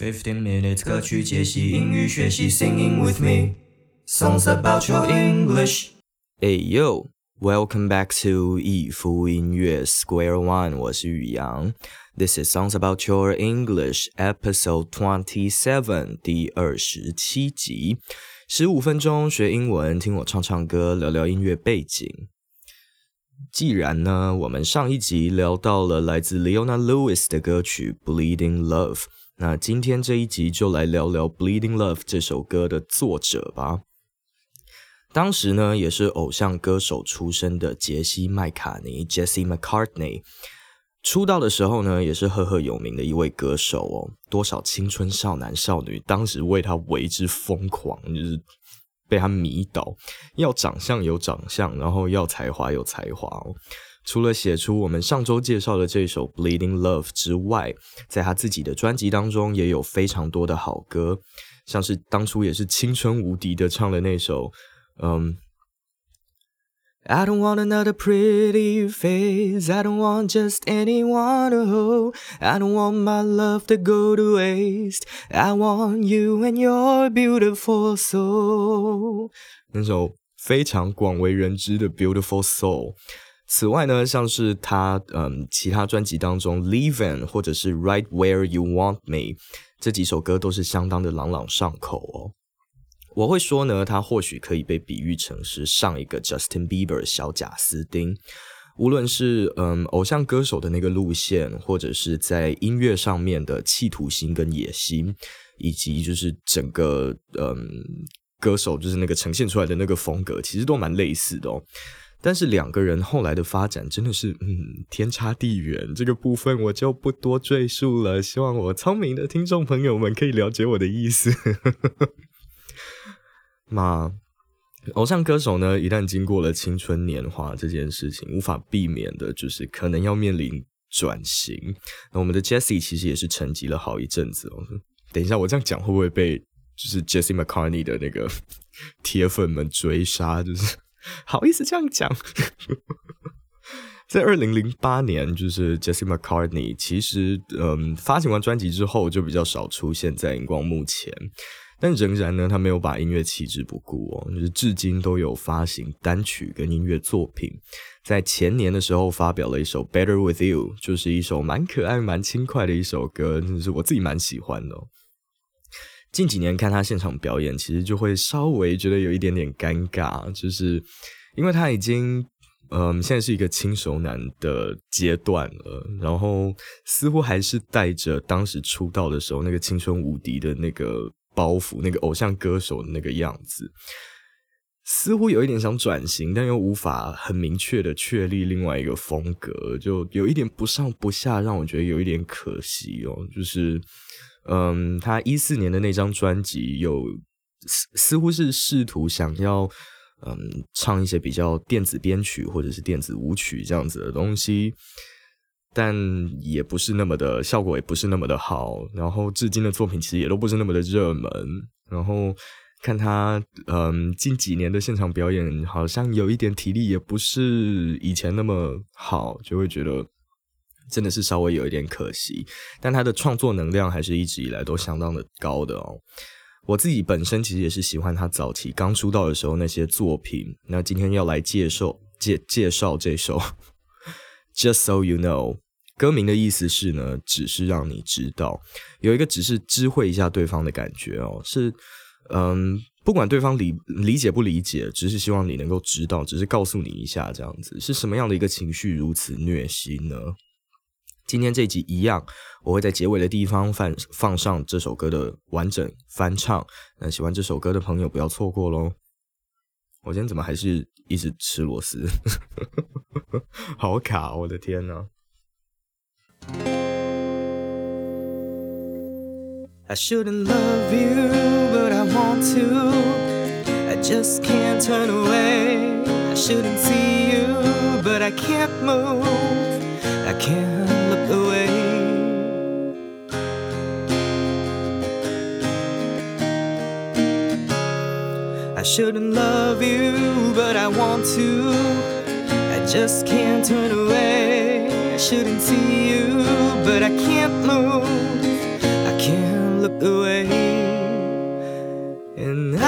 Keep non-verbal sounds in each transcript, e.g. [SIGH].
Fifteen minutes 歌曲解析英语学习，Singing with me songs about your English。Hey yo, welcome back to 一夫音乐 Square One，我是宇阳。This is songs about your English episode twenty seven，第二十七集。十五分钟学英文，听我唱唱歌，聊聊音乐背景。既然呢，我们上一集聊到了来自 Leona Lewis 的歌曲《Bleeding Love》。那今天这一集就来聊聊《Bleeding Love》这首歌的作者吧。当时呢，也是偶像歌手出身的杰西·麦卡尼 （Jessie McCartney） 出道的时候呢，也是赫赫有名的一位歌手哦。多少青春少男少女当时为他为之疯狂，就是被他迷倒。要长相有长相，然后要才华有才华哦。除了写出我们上周介绍的这首《Bleeding Love》之外，在他自己的专辑当中也有非常多的好歌，像是当初也是青春无敌的唱了那首，嗯。I don't want another pretty face. I don't want just anyone to hold. I don't want my love to go to waste. I want you and your beautiful soul. 那首非常广为人知的《Beautiful Soul》。 此外呢，像是他嗯其他专辑当中《Leaving》或者是《Right Where You Want Me》这几首歌都是相当的朗朗上口哦。我会说呢，他或许可以被比喻成是上一个 Justin Bieber 小贾斯汀。无论是嗯偶像歌手的那个路线，或者是在音乐上面的企图心跟野心，以及就是整个嗯歌手就是那个呈现出来的那个风格，其实都蛮类似的哦。但是两个人后来的发展真的是，嗯，天差地远。这个部分我就不多赘述了。希望我聪明的听众朋友们可以了解我的意思。[LAUGHS] 那偶像歌手呢，一旦经过了青春年华这件事情，无法避免的就是可能要面临转型。那我们的 Jessie 其实也是沉寂了好一阵子哦。等一下，我这样讲会不会被就是 Jessie McCartney 的那个 [LAUGHS] 铁粉们追杀？就是。[LAUGHS] 好意思这样讲，[LAUGHS] 在二零零八年，就是 Jesse McCartney，其实嗯，发行完专辑之后就比较少出现在荧光幕前，但仍然呢，他没有把音乐弃之不顾哦，就是至今都有发行单曲跟音乐作品。在前年的时候发表了一首《Better with You》，就是一首蛮可爱、蛮轻快的一首歌，就是我自己蛮喜欢的。近几年看他现场表演，其实就会稍微觉得有一点点尴尬，就是因为他已经，嗯，现在是一个轻熟男的阶段了，然后似乎还是带着当时出道的时候那个青春无敌的那个包袱，那个偶像歌手的那个样子，似乎有一点想转型，但又无法很明确的确立另外一个风格，就有一点不上不下，让我觉得有一点可惜哦，就是。嗯，他一四年的那张专辑有似似乎是试图想要嗯唱一些比较电子编曲或者是电子舞曲这样子的东西，但也不是那么的效果，也不是那么的好。然后至今的作品其实也都不是那么的热门。然后看他嗯近几年的现场表演，好像有一点体力也不是以前那么好，就会觉得。真的是稍微有一点可惜，但他的创作能量还是一直以来都相当的高的哦。我自己本身其实也是喜欢他早期刚出道的时候那些作品。那今天要来介绍介介绍这首《Just So You Know》，歌名的意思是呢，只是让你知道，有一个只是知会一下对方的感觉哦。是嗯，不管对方理理解不理解，只是希望你能够知道，只是告诉你一下这样子，是什么样的一个情绪如此虐心呢？今天这集一样，我会在结尾的地方放放上这首歌的完整翻唱。那喜欢这首歌的朋友不要错过喽！我今天怎么还是一直吃螺丝？好卡！我的天呐！I shouldn't love you, but I want to. I just can't turn away. I shouldn't see you, but I can't move. I can't away. I shouldn't love you, but I want to. I just can't turn away. I shouldn't see you, but I can't move. I can't look away. And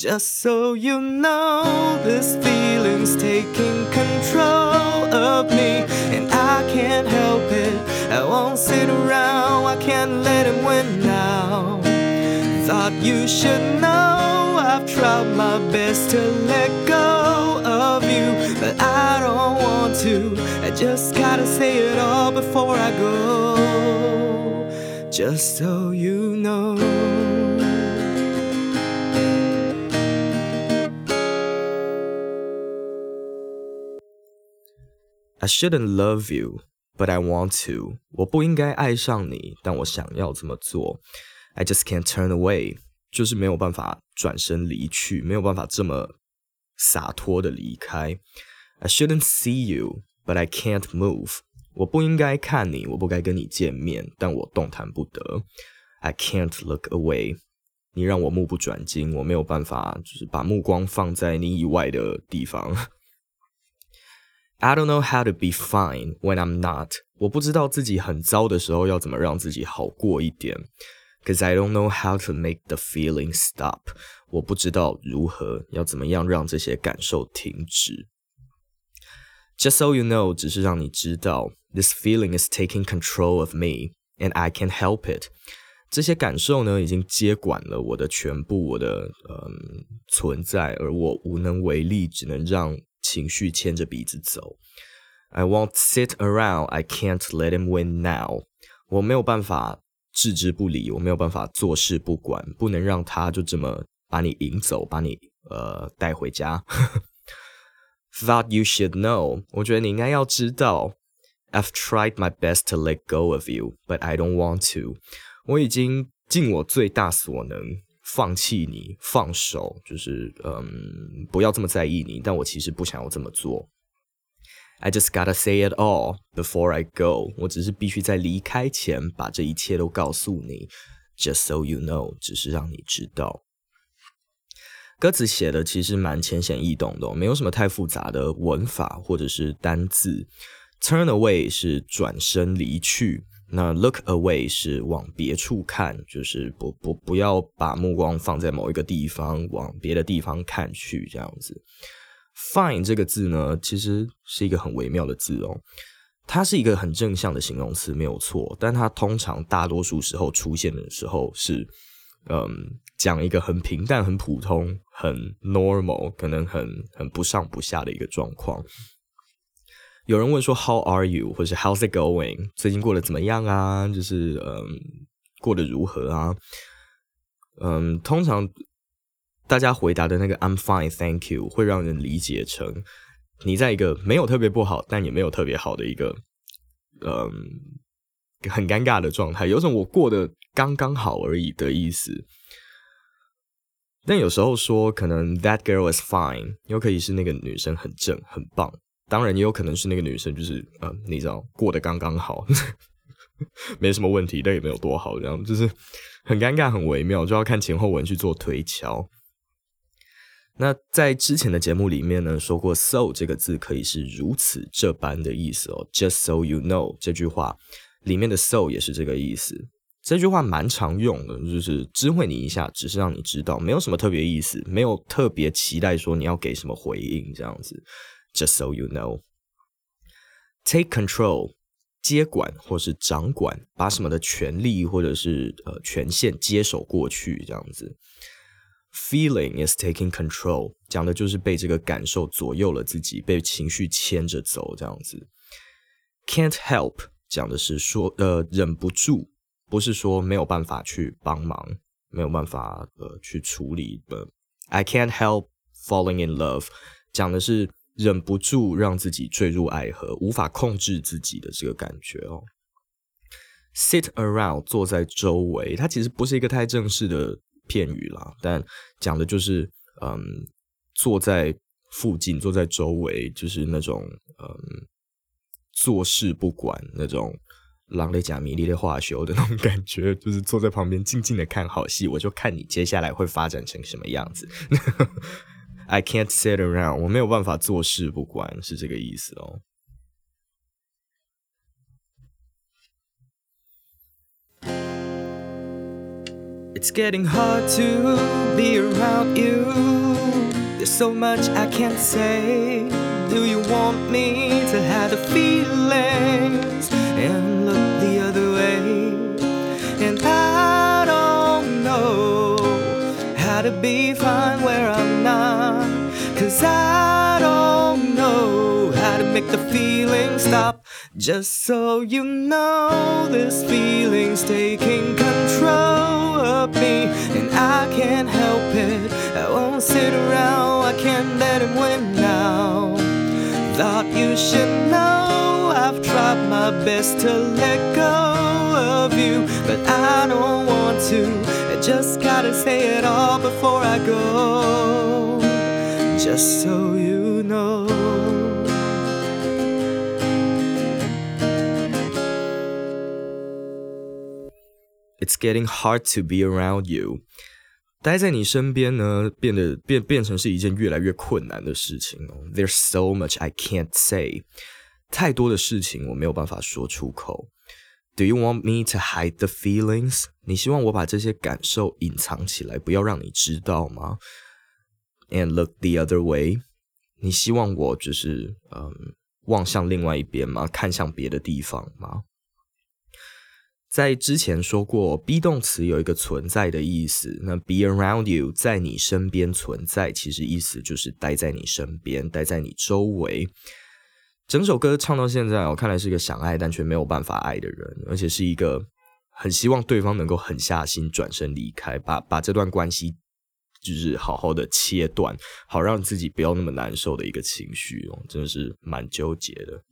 Just so you know, this feeling's taking control of me. And I can't help it. I won't sit around, I can't let him win now. Thought you should know I've tried my best to let go of you, but I don't want to. I just gotta say it all before I go. Just so you know. I shouldn't love you, but I want to. 我不应该爱上你，但我想要这么做。I just can't turn away，就是没有办法转身离去，没有办法这么洒脱的离开。I shouldn't see you, but I can't move。我不应该看你，我不该跟你见面，但我动弹不得。I can't look away。你让我目不转睛，我没有办法，就是把目光放在你以外的地方。I don't know how to be fine when I'm not。我不知道自己很糟的时候要怎么让自己好过一点。Cause I don't know how to make the feeling stop。我不知道如何要怎么样让这些感受停止。Just so you know，只是让你知道，this feeling is taking control of me and I can't help it。这些感受呢，已经接管了我的全部，我的嗯存在，而我无能为力，只能让 情绪牵着鼻子走。I won't sit around. I can't let him win now. 我没有办法置之不理，我没有办法坐视不管，不能让他就这么把你引走，把你呃带回家。Thought you [LAUGHS] should know. 我觉得你应该要知道。I've tried my best to let go of you, but I don't want to. 我已经尽我最大所能 放弃你，放手，就是嗯，不要这么在意你。但我其实不想要这么做。I just gotta say it all before I go。我只是必须在离开前把这一切都告诉你，just so you know，只是让你知道。歌词写的其实蛮浅显易懂的，没有什么太复杂的文法或者是单字。Turn away 是转身离去。那 look away 是往别处看，就是不不不要把目光放在某一个地方，往别的地方看去这样子。Fine 这个字呢，其实是一个很微妙的字哦，它是一个很正向的形容词，没有错，但它通常大多数时候出现的时候是，嗯，讲一个很平淡、很普通、很 normal，可能很很不上不下的一个状况。有人问说 How are you？或者 How's it going？最近过得怎么样啊？就是嗯，过得如何啊？嗯，通常大家回答的那个 I'm fine, thank you，会让人理解成你在一个没有特别不好，但也没有特别好的一个嗯很尴尬的状态，有种我过得刚刚好而已的意思。但有时候说可能 That girl is fine，又可以是那个女生很正很棒。当然也有可能是那个女生，就是呃，你知道过得刚刚好，[LAUGHS] 没什么问题，但也没有多好，这样就是很尴尬、很微妙，就要看前后文去做推敲。那在之前的节目里面呢，说过 “so” 这个字可以是如此这般的意思哦。Just so you know 这句话里面的 “so” 也是这个意思。这句话蛮常用的，就是知会你一下，只是让你知道，没有什么特别意思，没有特别期待说你要给什么回应，这样子。Just so you know, take control，接管或是掌管，把什么的权利或者是呃权限接手过去，这样子。Feeling is taking control，讲的就是被这个感受左右了自己，被情绪牵着走，这样子。Can't help，讲的是说呃忍不住，不是说没有办法去帮忙，没有办法呃去处理的。I can't help falling in love，讲的是。 忍不住让自己坠入爱河，无法控制自己的这个感觉哦。Sit around，坐在周围，它其实不是一个太正式的片语啦，但讲的就是嗯，坐在附近，坐在周围，就是那种嗯，坐视不管那种狼的假迷离的化修的那种感觉，就是坐在旁边静静的看好戏，我就看你接下来会发展成什么样子。I can't sit around，我没有办法坐视不管，是这个意思哦。It's getting hard to be around you. There's so much I can't say. Do you want me to have the feelings and look the other way? And I don't know how to be fine where I'm not. Cause I don't know how to make the feeling stop. Just so you know, this feeling's taking control of me, and I can't help it. I won't sit around, I can't let him win now. Thought you should know I've tried my best to let go of you, but I don't want to. I just gotta say it all before I go Just so you know. It's getting hard to be around you. 待在你身边呢，变得变变成是一件越来越困难的事情哦。There's so much I can't say，太多的事情我没有办法说出口。Do you want me to hide the feelings？你希望我把这些感受隐藏起来，不要让你知道吗 ？And look the other way，你希望我就是嗯望向另外一边吗？看向别的地方吗？在之前说过，be 动词有一个存在的意思。那 be around you 在你身边存在，其实意思就是待在你身边，待在你周围。整首歌唱到现在，我看来是个想爱但却没有办法爱的人，而且是一个很希望对方能够狠下心转身离开，把把这段关系就是好好的切断，好让自己不要那么难受的一个情绪哦，真的是蛮纠结的。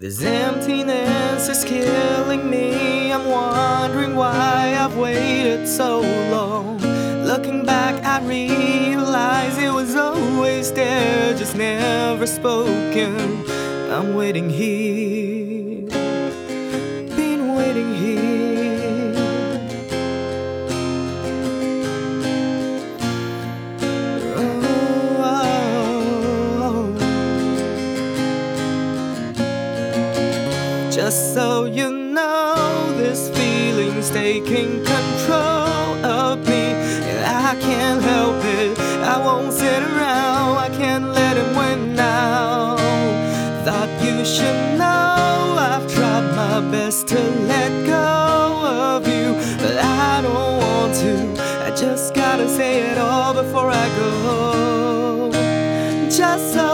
This emptiness is killing me. I'm wondering why I've waited so long. Looking back, I realize it was always there, just never spoken. I'm waiting here, been waiting here. Oh, oh, oh, Just so you know, this feeling's taking control of me, and I can't help it. I won't sit around, Know I've tried my best to let go of you, but I don't want to. I just gotta say it all before I go. Just so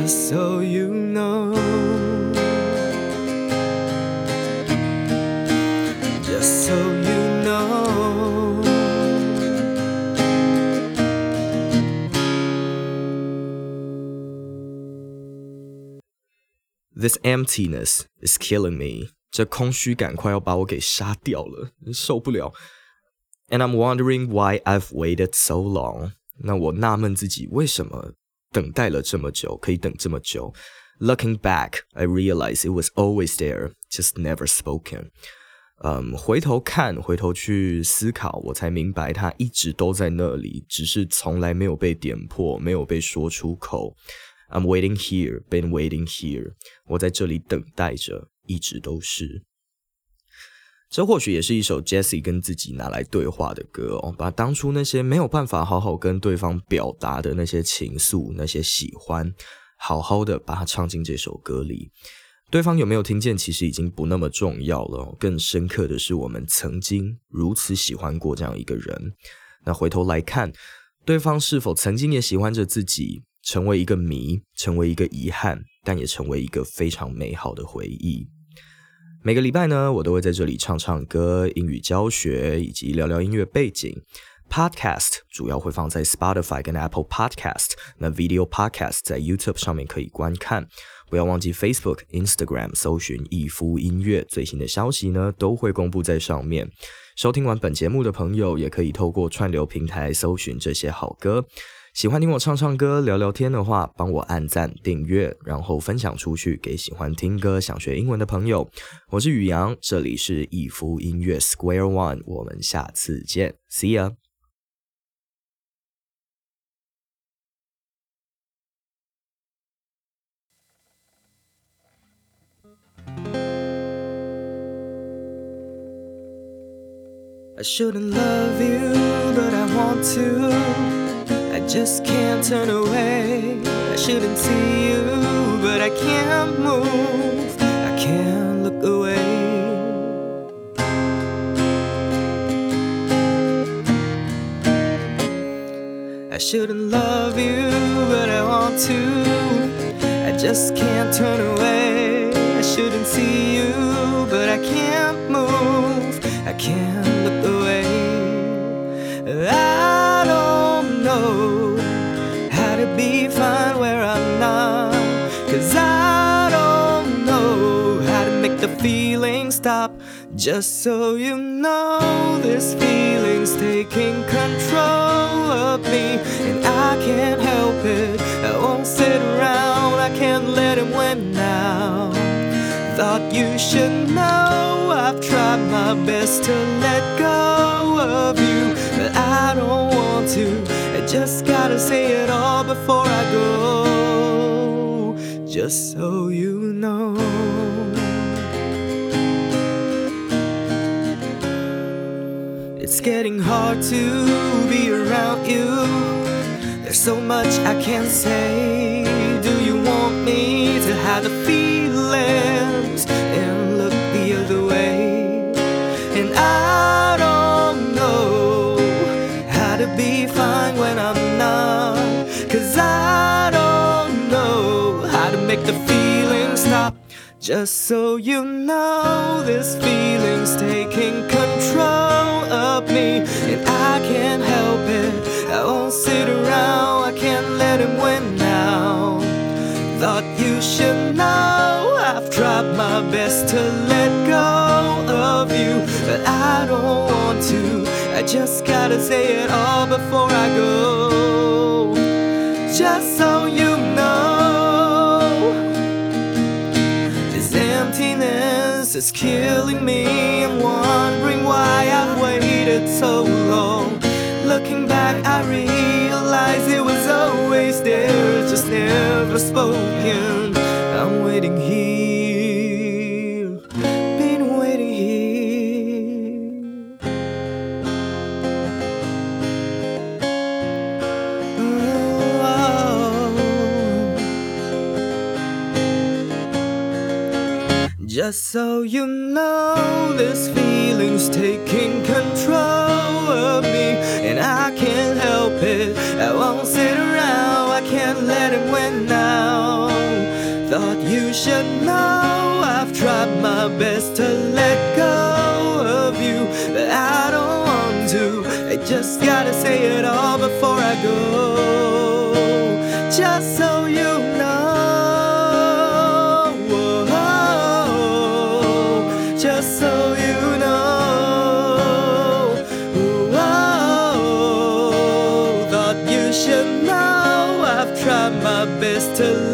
Just so you know. Just so you know. This emptiness is killing me. 这空虚感快要把我给杀掉了，受不了。And I'm wondering why I've waited so long. 那我纳闷自己为什么 等待了这么久，可以等这么久。Looking back, I realize it was always there, just never spoken. 嗯，回头看，回头去思考，我才明白它一直都在那里，只是从来没有被点破，没有被说出口。I'm waiting here, been waiting here. 我在这里等待着，一直都是。 这或许也是一首 Jesse 跟自己拿来对话的歌哦，把当初那些没有办法好好跟对方表达的那些情愫、那些喜欢，好好的把它唱进这首歌里。对方有没有听见，其实已经不那么重要了。更深刻的是，我们曾经如此喜欢过这样一个人。那回头来看，对方是否曾经也喜欢着自己，成为一个谜，成为一个遗憾，但也成为一个非常美好的回忆。每个礼拜呢，我都会在这里唱唱歌、英语教学以及聊聊音乐背景。Podcast 主要会放在 Spotify 跟 Apple Podcast，那 Video Podcast 在 YouTube 上面可以观看。不要忘记 Facebook、Instagram 搜寻逸夫音乐，最新的消息呢都会公布在上面。收听完本节目的朋友，也可以透过串流平台搜寻这些好歌。喜欢听我唱唱歌、聊聊天的话，帮我按赞、订阅，然后分享出去给喜欢听歌、想学英文的朋友。我是宇阳，这里是逸夫音乐 Square One，我们下次见，See ya。I shouldn't love you, but I want to. Just can't turn away. I shouldn't see you, but I can't move. I can't look away. I shouldn't love you, but I want to. I just can't turn away. I shouldn't see you, but I can't move. I can't look away. I know how to be fine where I'm not. Cause I don't know how to make the feeling stop. Just so you know, this feeling's taking control of me. And I can't help it. I won't sit around, I can't let him win now. Thought you should know I've tried my best to let go of you, I don't want to. I just gotta say it all before I go, just so you know. It's getting hard to be around you. There's so much I can't say. Do you want me to hide the feelings and look the other way? And I Just so you know, this feeling's taking control of me, and I can't help it. I won't sit around, I can't let him win now. Thought you should know I've tried my best to let go of you, but I don't want to. I just gotta say it all before I go. Just so you know. Emptiness is killing me. I'm wondering why I've waited so long. Looking back, I realize it was always there, just never spoken. I'm waiting here, Just so you know, this feeling's taking control of me, and I can't help it. I won't sit around, I can't let it win now. Thought you should know I've tried my best to let go of you, but I don't want to. I just gotta say it all before I go. To